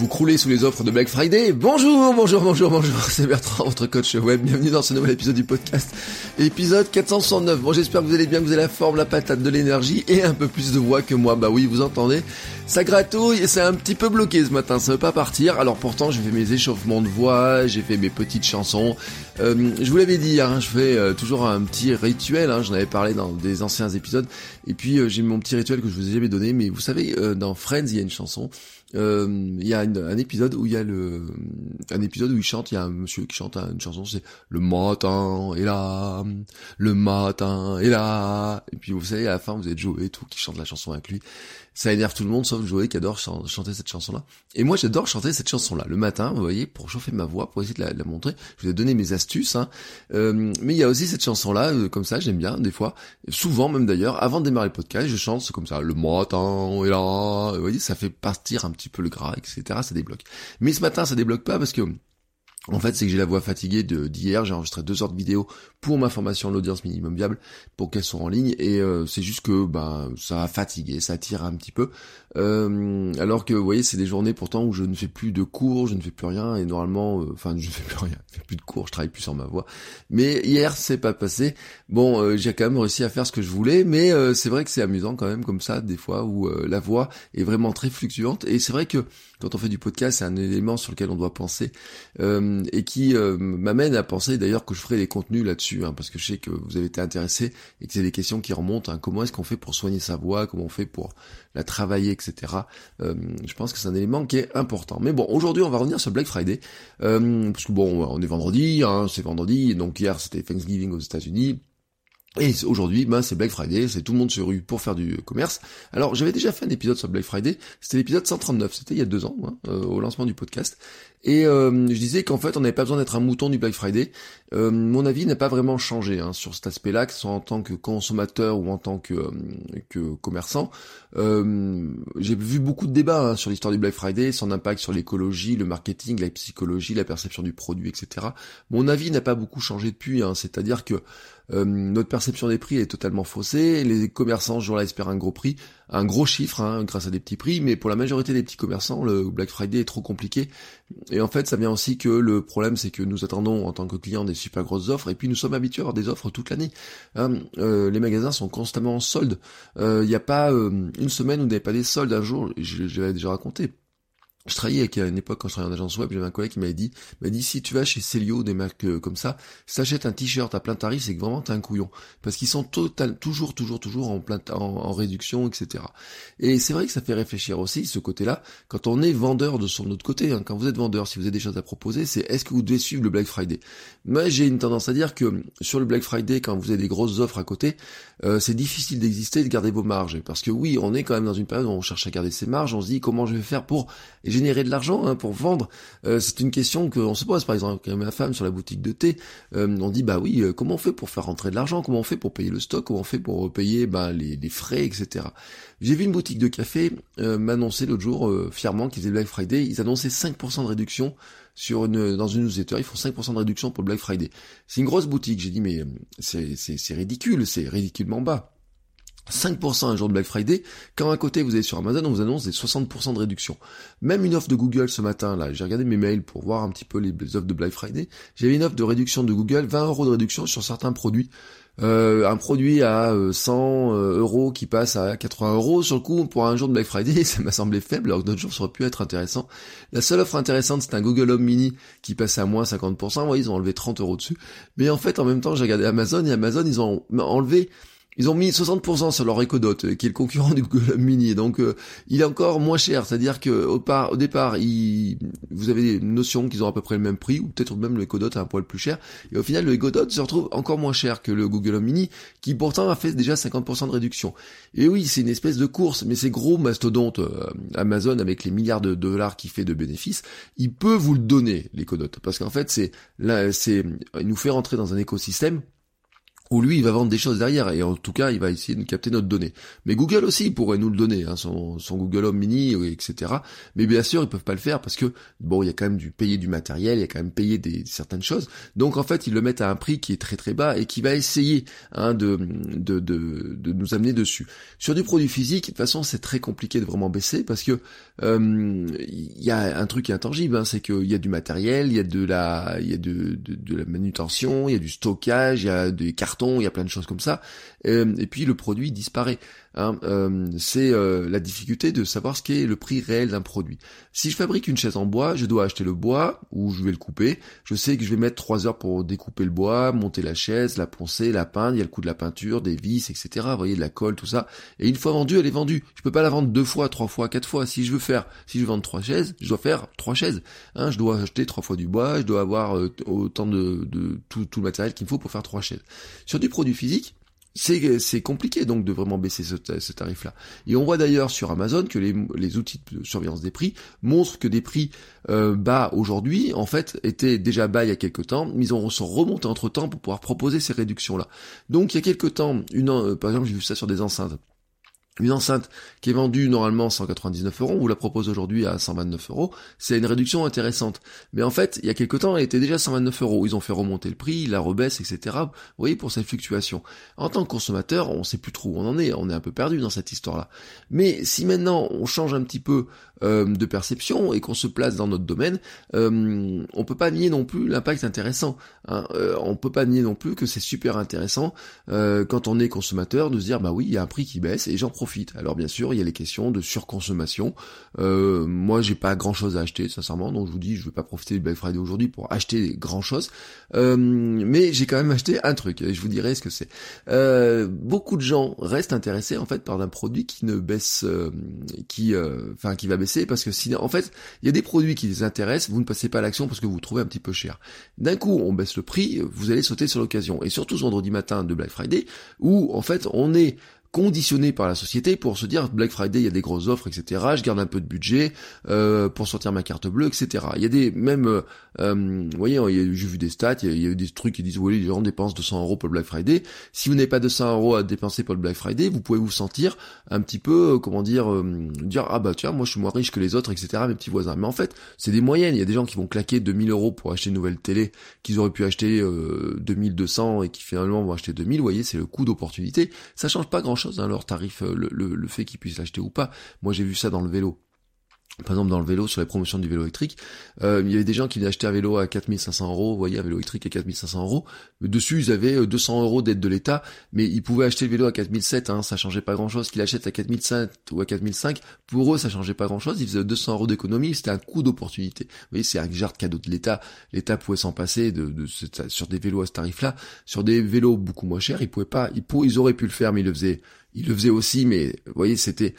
Vous croulez sous les offres de Black Friday Bonjour, bonjour, bonjour, bonjour, c'est Bertrand, votre coach web. Bienvenue dans ce nouvel épisode du podcast, épisode 469. Bon, j'espère que vous allez bien, que vous avez la forme, la patate, de l'énergie et un peu plus de voix que moi. Bah oui, vous entendez, ça gratouille et c'est un petit peu bloqué ce matin, ça veut pas partir. Alors pourtant, j'ai fait mes échauffements de voix, j'ai fait mes petites chansons. Euh, je vous l'avais dit, hein, je fais euh, toujours un petit rituel, hein, j'en avais parlé dans des anciens épisodes. Et puis euh, j'ai mon petit rituel que je vous ai jamais donné, mais vous savez, dans Friends, il y a une chanson il y a un épisode où il y a le un épisode où il chante il y a un monsieur qui chante une chanson c'est le matin est là le matin est là et puis vous savez à la fin vous êtes Joey tout qui chante la chanson avec lui. Ça énerve tout le monde sauf Joey qui adore chanter cette chanson là et moi j'adore chanter cette chanson là le matin vous voyez pour chauffer ma voix pour essayer de la, montrer je vous ai donné mes astuces hein. euh, mais il y a aussi cette chanson là euh, comme ça j'aime bien des fois souvent même d'ailleurs avant de démarrer le podcast je chante comme ça le matin est là vous voyez ça fait partir un petit peu le gras, etc. Ça débloque. Mais ce matin, ça débloque pas parce que en fait, c'est que j'ai la voix fatiguée de d'hier. J'ai enregistré deux heures de vidéo pour ma formation l'audience minimum viable pour qu'elle soit en ligne. Et euh, c'est juste que ben ça a fatigué, ça tire un petit peu. Euh, alors que vous voyez, c'est des journées pourtant où je ne fais plus de cours, je ne fais plus rien. Et normalement, euh, enfin, je ne fais plus rien, je fais plus de cours, je travaille plus sur ma voix. Mais hier, c'est pas passé. Bon, j'ai quand même réussi à faire ce que je voulais, mais c'est vrai que c'est amusant quand même comme ça des fois où la voix est vraiment très fluctuante. Et c'est vrai que quand on fait du podcast, c'est un élément sur lequel on doit penser euh, et qui euh, m'amène à penser d'ailleurs que je ferai des contenus là-dessus, hein, parce que je sais que vous avez été intéressé et que c'est des questions qui remontent. Hein, comment est-ce qu'on fait pour soigner sa voix? Comment on fait pour la travailler, etc. Euh, je pense que c'est un élément qui est important. Mais bon, aujourd'hui, on va revenir sur Black Friday, parce que bon, on est vendredi, hein, c'est vendredi, donc hier c'était Thanksgiving aux États-Unis. Et aujourd'hui, ben, c'est Black Friday, c'est tout le monde se rue pour faire du commerce. Alors j'avais déjà fait un épisode sur Black Friday, c'était l'épisode 139, c'était il y a deux ans, hein, euh, au lancement du podcast. Et euh, je disais qu'en fait, on n'avait pas besoin d'être un mouton du Black Friday. Euh, mon avis n'a pas vraiment changé hein, sur cet aspect-là, que ce soit en tant que consommateur ou en tant que, euh, que commerçant. J'ai vu beaucoup de débats hein, sur l'histoire du Black Friday, son impact sur l'écologie, le marketing, la psychologie, la perception du produit, etc. Mon avis n'a pas beaucoup changé depuis, hein, c'est-à-dire que notre perception des prix est totalement faussée, les commerçants ce jour-là espèrent un gros prix, un gros chiffre hein, grâce à des petits prix, mais pour la majorité des petits commerçants, le Black Friday est trop compliqué. Et en fait, ça vient aussi que le problème, c'est que nous attendons en tant que clients des super grosses offres, et puis nous sommes habitués à avoir des offres toute l'année. Hein. Euh, les magasins sont constamment en solde. Il euh, n'y a pas euh, une semaine où vous n'avez pas des soldes. Un jour, j'avais déjà raconté, je travaillais avec, à une époque, quand je travaillais en agence web, j'avais un collègue qui m'avait dit, m'a dit, si tu vas chez Celio, des marques euh, comme ça, si t'achètes un t-shirt à plein tarif, c'est que vraiment t'es un couillon. Parce qu'ils sont total, toujours, toujours, toujours en plein, en, réduction, etc. Et c'est vrai que ça fait réfléchir aussi, ce côté-là, quand on est vendeur de son autre côté, hein, quand vous êtes vendeur, si vous avez des choses à proposer, c'est est-ce que vous devez suivre le Black Friday? Moi, j'ai une tendance à dire que sur le Black Friday, quand vous avez des grosses offres à côté, euh, c'est difficile d'exister et de garder vos marges. Parce que oui, on est quand même dans une période où on cherche à garder ses marges, on se dit comment je vais faire pour générer de l'argent hein, pour vendre. Euh, c'est une question qu'on se pose, par exemple, ma femme sur la boutique de thé. Euh, on dit, bah oui, euh, comment on fait pour faire rentrer de l'argent? Comment on fait pour payer le stock? Comment on fait pour payer bah, les, les, frais, etc. J'ai vu une boutique de café m'annoncer l'autre jour fièrement qu'ils faisaient Black Friday. Ils annonçaient 5% de réduction sur une, dans une newsletter. Ils font 5% de réduction pour Black Friday. C'est une grosse boutique. J'ai dit, mais c'est ridicule, c'est ridiculement bas. 5% un jour de Black Friday, quand à côté vous allez sur Amazon, on vous annonce des 60% de réduction. Même une offre de Google ce matin, là, j'ai regardé mes mails pour voir un petit peu les, offres de Black Friday, j'avais une offre de réduction de Google, 20 euros de réduction sur certains produits. Euh, un produit à 100 euh, euros qui passe à 80 euros, sur le coup, pour un jour de Black Friday, ça m'a semblé faible, alors que d'autres jours, ça aurait pu être intéressant. La seule offre intéressante, c'est un Google Home Mini qui passe à moins 50%, ouais, ils ont enlevé 30 euros dessus. Mais en fait, en même temps, j'ai regardé Amazon, et Amazon, ils ont enlevé ils ont mis 60% sur leur Echo Dot, qui est le concurrent du Google Mini. Donc il est encore moins cher, c'est-à-dire que au, au départ, il, vous avez des notions qu'ils ont à peu près le même prix, ou peut-être même le Echo Dot un poil plus cher. Et au final, le Echo Dot se retrouve encore moins cher que le Google Home Mini, qui pourtant a fait déjà 50% de réduction. Et oui, c'est une espèce de course, mais ces gros mastodontes Amazon avec les milliards de dollars qu'il fait de bénéfices, il peut vous le donner, l'Echo Dot, parce qu'en fait, c'est là, c'est, il nous fait rentrer dans un écosystème où lui il va vendre des choses derrière et en tout cas il va essayer de capter notre donnée. Mais Google aussi pourrait nous le donner, hein, son, son, Google Home Mini, etc. Mais bien sûr ils peuvent pas le faire parce que bon il y a quand même du payer du matériel, il y a quand même payer des certaines choses. Donc en fait ils le mettent à un prix qui est très très bas et qui va essayer hein, de, de, de, de, nous amener dessus. Sur du produit physique, de toute façon c'est très compliqué de vraiment baisser parce que euh, il y a un truc intangible, hein, c'est qu'il y a du matériel, il y a de la, il y a de, de, de la manutention, il y a du stockage, il y a des il y a plein de choses comme ça. Euh, et puis le produit disparaît. Hein, euh, c'est euh, la difficulté de savoir ce qu'est le prix réel d'un produit. Si je fabrique une chaise en bois, je dois acheter le bois ou je vais le couper. Je sais que je vais mettre trois heures pour découper le bois, monter la chaise, la poncer, la peindre. Il y a le coût de la peinture, des vis, etc. Vous voyez de la colle, tout ça. Et une fois vendue, elle est vendue. Je peux pas la vendre deux fois, trois fois, quatre fois. Si je veux faire, si je vendre trois chaises, je dois faire trois chaises. Hein, je dois acheter trois fois du bois. Je dois avoir autant de, de tout, tout le matériel qu'il me faut pour faire trois chaises. Sur du produit physique, c'est compliqué donc de vraiment baisser ce, tarif-là. Et on voit d'ailleurs sur Amazon que les, outils de surveillance des prix montrent que des prix euh, bas aujourd'hui, en fait, étaient déjà bas il y a quelques temps, mais ils ont sont remontés entre temps pour pouvoir proposer ces réductions-là. Donc il y a quelques temps, une, euh, par exemple, j'ai vu ça sur des enceintes. Une enceinte qui est vendue normalement 199 euros, on vous la propose aujourd'hui à 129 euros, c'est une réduction intéressante. Mais en fait, il y a quelque temps, elle était déjà 129 euros. Ils ont fait remonter le prix, la rebaisse, etc. Vous voyez, pour cette fluctuation. En tant que consommateur, on sait plus trop où on en est, on est un peu perdu dans cette histoire-là. Mais si maintenant on change un petit peu euh, de perception et qu'on se place dans notre domaine, euh, on peut pas nier non plus l'impact intéressant. Hein. Euh, on peut pas nier non plus que c'est super intéressant euh, quand on est consommateur de se dire bah oui, il y a un prix qui baisse et j'en profite. Alors bien sûr, il y a les questions de surconsommation. Euh, moi, j'ai pas grand chose à acheter, sincèrement, donc je vous dis, je veux pas profiter du Black Friday aujourd'hui pour acheter grand chose. Euh, mais j'ai quand même acheté un truc et je vous dirai ce que c'est. Beaucoup de gens restent intéressés en fait par un produit qui ne baisse, qui, enfin, qui va baisser parce que sinon, en fait, il y a des produits qui les intéressent, vous ne passez pas à l'action parce que vous, trouvez un petit peu cher. D'un coup, on baisse le prix, vous allez sauter sur l'occasion. Et surtout ce vendredi matin de Black Friday, où en fait on est conditionné par la société pour se dire Black Friday il y a des grosses offres etc je garde un peu de budget euh, pour sortir ma carte bleue etc il y a des même euh, euh vous voyez j'ai vu des stats il y, a, des trucs qui disent oui les gens dépensent 200 euros pour le Black Friday. Si vous n'avez pas 200 euros à dépenser pour le Black Friday vous pouvez vous sentir un petit peu euh, comment dire dire ah bah tiens moi je suis moins riche que les autres etc mes petits voisins. Mais en fait c'est des moyennes. Il y a des gens qui vont claquer 2000 euros pour acheter une nouvelle télé qu'ils auraient pu acheter 2200 et qui finalement vont acheter 2000 vous voyez c'est le coût d'opportunité. Ça change pas grand hein, leur tarif, euh, le, le, le fait qu'ils puissent l'acheter ou pas. Moi j'ai vu ça dans le vélo par exemple dans le vélo, sur les promotions du vélo électrique, euh, il y avait des gens qui venaient acheter un vélo à 4500 euros, vous voyez, un vélo électrique à 4500 euros. Dessus, ils avaient 200 euh, euros d'aide de l'État, mais ils pouvaient acheter le vélo à 4007, hein, ça changeait pas grand-chose. Qu'ils achètent à 4005 ou à 4005, pour eux, ça changeait pas grand-chose. Ils faisaient 200 euros d'économie, c'était un coup d'opportunité. Vous voyez, c'est un genre de cadeau de l'État. L'État pouvait s'en passer de, sur des vélos à ce tarif-là. Sur des vélos beaucoup moins chers, ils pouvaient pas, ils, ils auraient pu le faire, mais ils le faisaient. Ils le faisaient aussi, mais vous voyez, c'était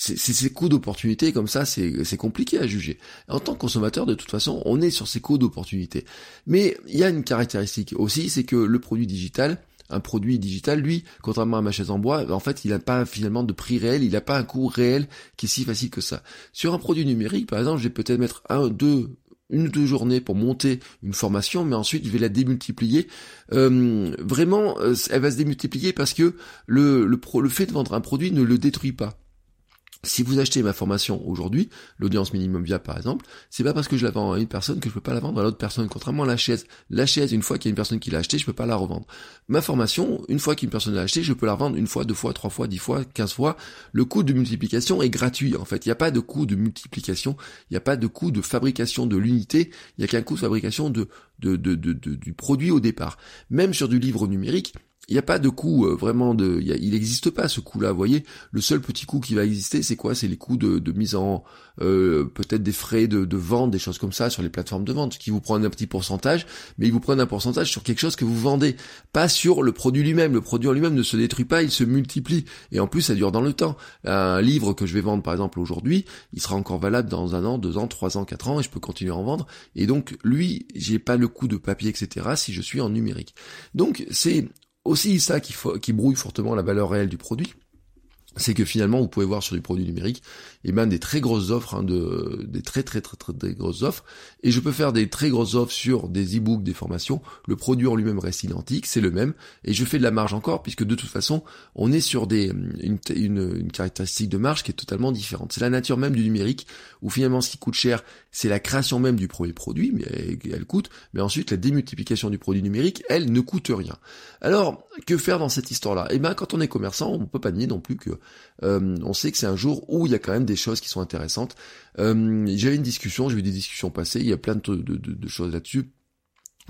c'est ces coûts d'opportunité comme ça, c'est compliqué à juger. En tant que consommateur, de toute façon, on est sur ces coûts d'opportunité. Mais il y a une caractéristique aussi, c'est que le produit digital, un produit digital, lui, contrairement à ma chaise en bois, en fait, il n'a pas finalement de prix réel, il n'a pas un coût réel qui est si facile que ça. Sur un produit numérique, par exemple, je vais peut-être mettre un, deux, une ou deux journées pour monter une formation, mais ensuite je vais la démultiplier. Euh, vraiment, euh, elle va se démultiplier parce que le fait de vendre un produit ne le détruit pas. Si vous achetez ma formation aujourd'hui, l'audience minimum via par exemple, c'est pas parce que je la vends à une personne que je peux pas la vendre à l'autre personne. Contrairement à la chaise, la chaise, une fois qu'il y a une personne qui l'a acheté, je peux pas la revendre. Ma formation, une fois qu'une personne l'a acheté, je peux la revendre une fois, deux fois, trois fois, dix fois, quinze fois. Le coût de multiplication est gratuit. En fait, il n'y a pas de coût de multiplication, il n'y a pas de coût de fabrication de l'unité, il n'y a qu'un coût de fabrication de, de, de, de, du produit au départ. Même sur du livre numérique, il n'y a pas de coût euh, vraiment de, il n'existe pas ce coût-là. Vous voyez, le seul petit coût qui va exister, c'est quoi? C'est les coûts de, mise en, euh, peut-être des frais de, de, vente, des choses comme ça sur les plateformes de vente, qui vous prennent un petit pourcentage, mais ils vous prennent un pourcentage sur quelque chose que vous vendez, pas sur le produit lui-même. Le produit en lui-même ne se détruit pas, il se multiplie, et en plus ça dure dans le temps. Un livre que je vais vendre par exemple aujourd'hui, il sera encore valable dans un an, deux ans, trois ans, quatre ans, et je peux continuer à en vendre. Et donc lui, j'ai pas le coût de papier, etc. Si je suis en numérique. Donc c'est aussi ça qui, brouille fortement la valeur réelle du produit c'est que finalement vous pouvez voir sur du produit numérique et ben des très grosses offres, hein, de, des très, très très très très grosses offres, et je peux faire des très grosses offres sur des e-books, des formations, le produit en lui-même reste identique, c'est le même, et je fais de la marge encore, puisque de toute façon, on est sur des une, une, caractéristique de marge qui est totalement différente. C'est la nature même du numérique, où finalement ce qui coûte cher, c'est la création même du premier produit, mais elle, coûte, mais ensuite la démultiplication du produit numérique, elle ne coûte rien. Alors, que faire dans cette histoire-là? Eh ben quand on est commerçant, on peut pas nier non plus que euh, on sait que c'est un jour où il y a quand même des choses qui sont intéressantes. Euh, J'avais une discussion, j'ai eu des discussions passées, il y a plein de, de choses là-dessus.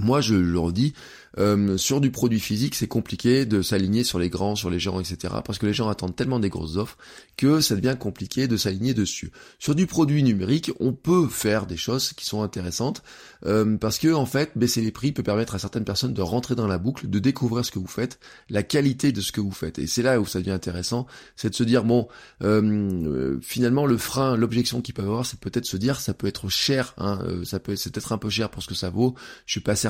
Moi, je le redis, euh, sur du produit physique, c'est compliqué de s'aligner sur les grands, sur les gens, etc. Parce que les gens attendent tellement des grosses offres que ça devient compliqué de s'aligner dessus. Sur du produit numérique, on peut faire des choses qui sont intéressantes euh, parce que en fait, baisser les prix peut permettre à certaines personnes de rentrer dans la boucle, de découvrir ce que vous faites, la qualité de ce que vous faites. Et c'est là où ça devient intéressant, c'est de se dire bon, euh, finalement le frein, l'objection qu'ils peuvent avoir, c'est peut-être se dire ça peut être cher, hein, ça peut, c'est peut-être un peu cher pour ce que ça vaut. Je suis pas certain,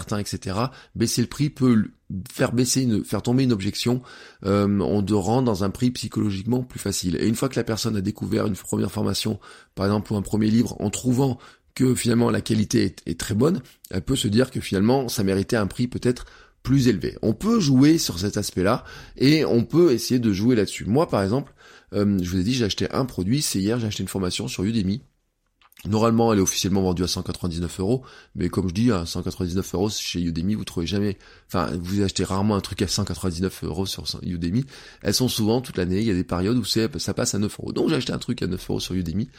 Baisser le prix peut faire tomber une objection on te rend dans un prix psychologiquement plus facile. Et une fois que la personne a découvert une première formation, par exemple ou un premier livre, en trouvant que finalement la qualité est, très bonne, elle peut se dire que finalement ça méritait un prix peut-être plus élevé. On peut jouer sur cet aspect-là et on peut essayer de jouer là-dessus. Moi par exemple, euh, je vous ai dit j'ai acheté un produit, c'est hier j'ai acheté une formation sur Udemy Normalement, elle est officiellement vendue à 199 euros, mais comme je dis, à 199 euros chez Udemy, vous trouvez jamais, enfin, vous achetez rarement un truc à 199 euros sur Udemy. Elles sont souvent toute l'année. Il y a des périodes où ça passe à 9 euros. Donc j'ai acheté un truc à 9 euros sur Udemy,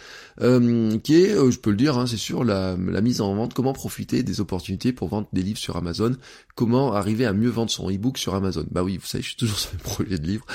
euh, qui est, euh, je peux le dire, hein, c'est sûr, la, la, mise en vente. Comment profiter des opportunités pour vendre des livres sur Amazon Comment arriver à mieux vendre son ebook sur Amazon Bah oui, vous savez, je suis toujours sur mes projets de livres.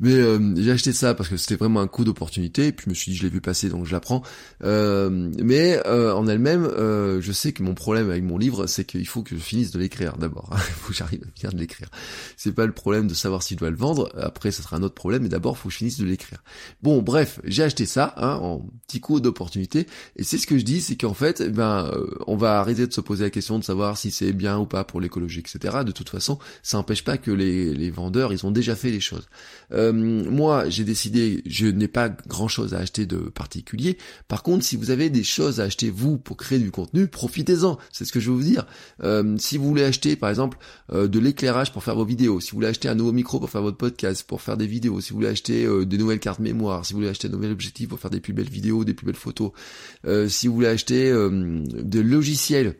Mais euh, j'ai acheté ça parce que c'était vraiment un coup d'opportunité. Et puis je me suis dit, je l'ai vu passer, donc je l'apprends. Euh, mais euh, en elle-même, euh, je sais que mon problème avec mon livre, c'est qu'il faut que je finisse de l'écrire d'abord. il faut que j'arrive à bien de l'écrire. C'est pas le problème de savoir si je dois le vendre. Après, ça sera un autre problème. Mais d'abord, faut que je finisse de l'écrire. Bon, bref, j'ai acheté ça hein, en petit coup d'opportunité. Et c'est ce que je dis, c'est qu'en fait, eh ben, on va arrêter de se poser la question de savoir si c'est bien ou pas pour l'écologie, etc. De toute façon, ça n'empêche pas que les, les vendeurs, ils ont déjà fait les choses. Euh, moi, j'ai décidé, je n'ai pas grand-chose à acheter de particulier. Par contre, si vous avez des choses à acheter vous pour créer du contenu, profitez-en. C'est ce que je veux vous dire. Euh, si vous voulez acheter, par exemple, euh, de l'éclairage pour faire vos vidéos, si vous voulez acheter un nouveau micro pour faire votre podcast, pour faire des vidéos, si vous voulez acheter des nouvelles cartes mémoire, si vous voulez acheter un nouvel objectif pour faire des plus belles vidéos, des plus belles photos, si vous voulez acheter des logiciels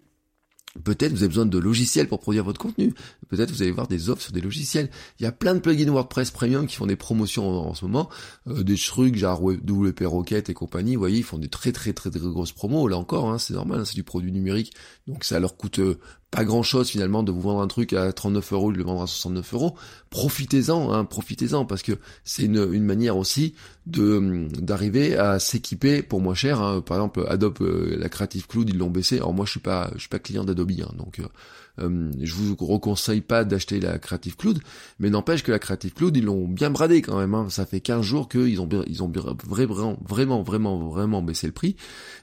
Peut-être vous avez besoin de logiciels pour produire votre contenu. Peut-être vous allez voir des offres sur des logiciels. Il y a plein de plugins WordPress Premium qui font des promotions en, ce moment. Euh, des trucs genre WP Rocket et compagnie. Vous voyez, ils font des très très très très grosses promos. Là encore, hein, c'est normal, hein, c'est du produit numérique. Donc ça leur coûte euh, pas grand chose finalement de vous vendre un truc à 39 euros de le vendre à 69 euros. Profitez-en, hein, profitez-en parce que c'est une, une, manière aussi de d'arriver à s'équiper pour moins cher. Hein. Par exemple, Adobe, euh, la Creative Cloud, ils l'ont baissé. Alors moi, je suis pas, je suis pas client d'Adobe, hein, donc euh, je vous reconseille pas d'acheter la Creative Cloud, mais n'empêche que la Creative Cloud, ils l'ont bien bradé quand même. Hein. Ça fait 15 jours qu'ils ont, ils ont vraiment, vraiment, vraiment, vraiment baissé le prix.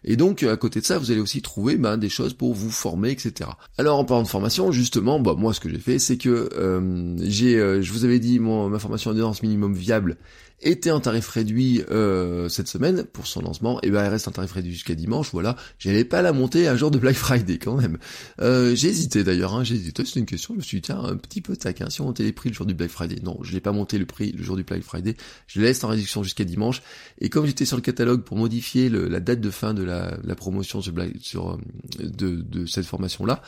Et donc, à côté de ça, vous allez aussi trouver ben, des choses pour vous former, etc. Alors, en parlant de formation, justement, moi, ce que j'ai fait, c'est que euh, j'ai, euh, je vous avais dit, ma formation endurance minimum viable était en tarif réduit euh, cette semaine pour son lancement, et ben elle reste en tarif réduit jusqu'à dimanche, voilà. J'allais pas la monter un jour de Black Friday quand même. Euh, j'ai hésité d'ailleurs, hein, j'ai hésité, c'est une question, je me suis dit tiens, un petit peu taquin, si on montait les prix le jour du Black Friday. Non, je l'ai pas monté le prix le jour du Black Friday, je laisse en réduction jusqu'à dimanche, et comme j'étais sur le catalogue pour modifier la date de fin de la, promotion sur, Black, euh, de, de, cette formation-là,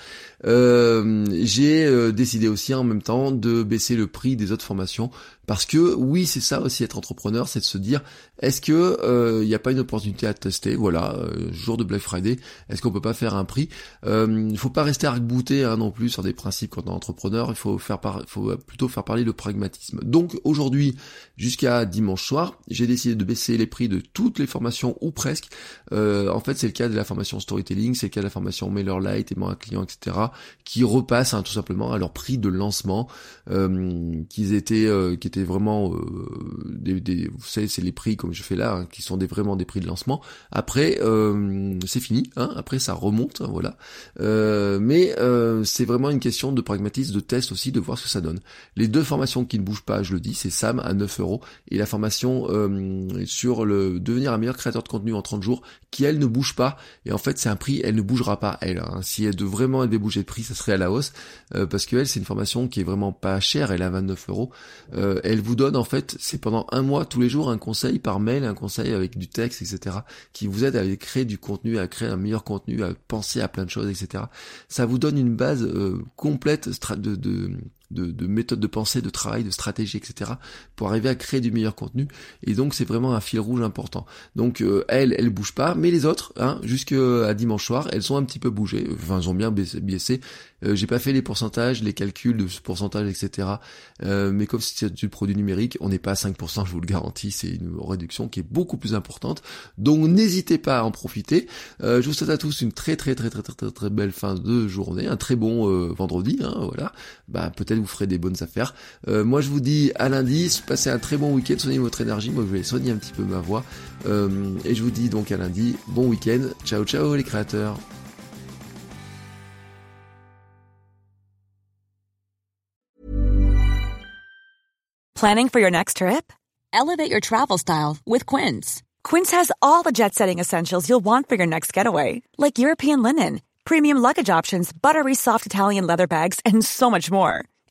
euh, j'ai décidé aussi en même temps de baisser le prix des autres formations Parce que oui, c'est ça aussi être entrepreneur, c'est de se dire est-ce que il n'y a pas une opportunité à tester? Voilà, jour de Black Friday, est-ce qu'on peut pas faire un prix? Il ne faut pas rester arc-bouté hein, non plus sur des principes quand on est entrepreneur. Il faut faire faut plutôt faire parler le pragmatisme. Donc aujourd'hui, jusqu'à dimanche soir, j'ai décidé de baisser les prix de toutes les formations ou presque. en fait, c'est le cas de la formation storytelling, c'est le cas de la formation MailerLite, aimant un client, etc., qui repassent hein, tout simplement à leur prix de lancement, euh, qu'ils étaient, euh, étaient vraiment euh, des, des, vous savez, c'est les prix comme je fais là, hein, qui sont des vraiment des prix de lancement. Après, euh, c'est fini, hein, après ça remonte, hein, voilà. Euh, mais c'est vraiment une question de pragmatisme, de test aussi, de voir ce que ça donne. Les deux formations qui ne bougent pas, je le dis, c'est Sam à 9 euros et la formation sur le devenir un meilleur créateur de contenu en 30 jours, qui elle ne bouge pas. Et en fait, c'est un prix, elle ne bougera pas elle. Hein. Si elle de vraiment elle bouger de prix, ça serait à la hausse euh, parce que elle, c'est une formation qui est vraiment pas chère. Elle à 29 euros. Elle vous donne en fait, c'est pendant un mois tous les jours un conseil par mail, un conseil avec du texte, etc. qui vous aide à créer du contenu, à créer un meilleur contenu, à penser à plein de choses, etc. Ça vous donne une base euh, complète de, de de, de méthode de pensée, de travail, de stratégie, etc. pour arriver à créer du meilleur contenu. Et donc c'est vraiment un fil rouge important. Donc euh, elle, elle bouge pas, mais les autres, hein, jusqu'à dimanche soir, elles ont un petit peu bougé. Enfin, elles ont bien baissé. Euh, j'ai pas fait les pourcentages, les calculs de ce pourcentage, etc. Euh, mais comme c'est du produit numérique, on n'est pas à 5%, je vous le garantis, c'est une réduction qui est beaucoup plus importante. Donc n'hésitez pas à en profiter. je vous souhaite à tous une très très très très très très, très belle fin de journée, un très bon vendredi. Hein, voilà. Bah peut-être vous ferez des bonnes affaires. Euh, moi je vous dis à lundi, passez un très bon week-end, soignez votre énergie, moi je vais soigner un petit peu ma voix. Euh, et je vous dis donc à lundi, bon week-end, ciao ciao les créateurs. Planning for your next trip? Elevate your travel style with Quince. Quince has all the jet-setting essentials you'll want for your next getaway, like European linen, premium luggage options, buttery soft Italian leather bags, and so much more.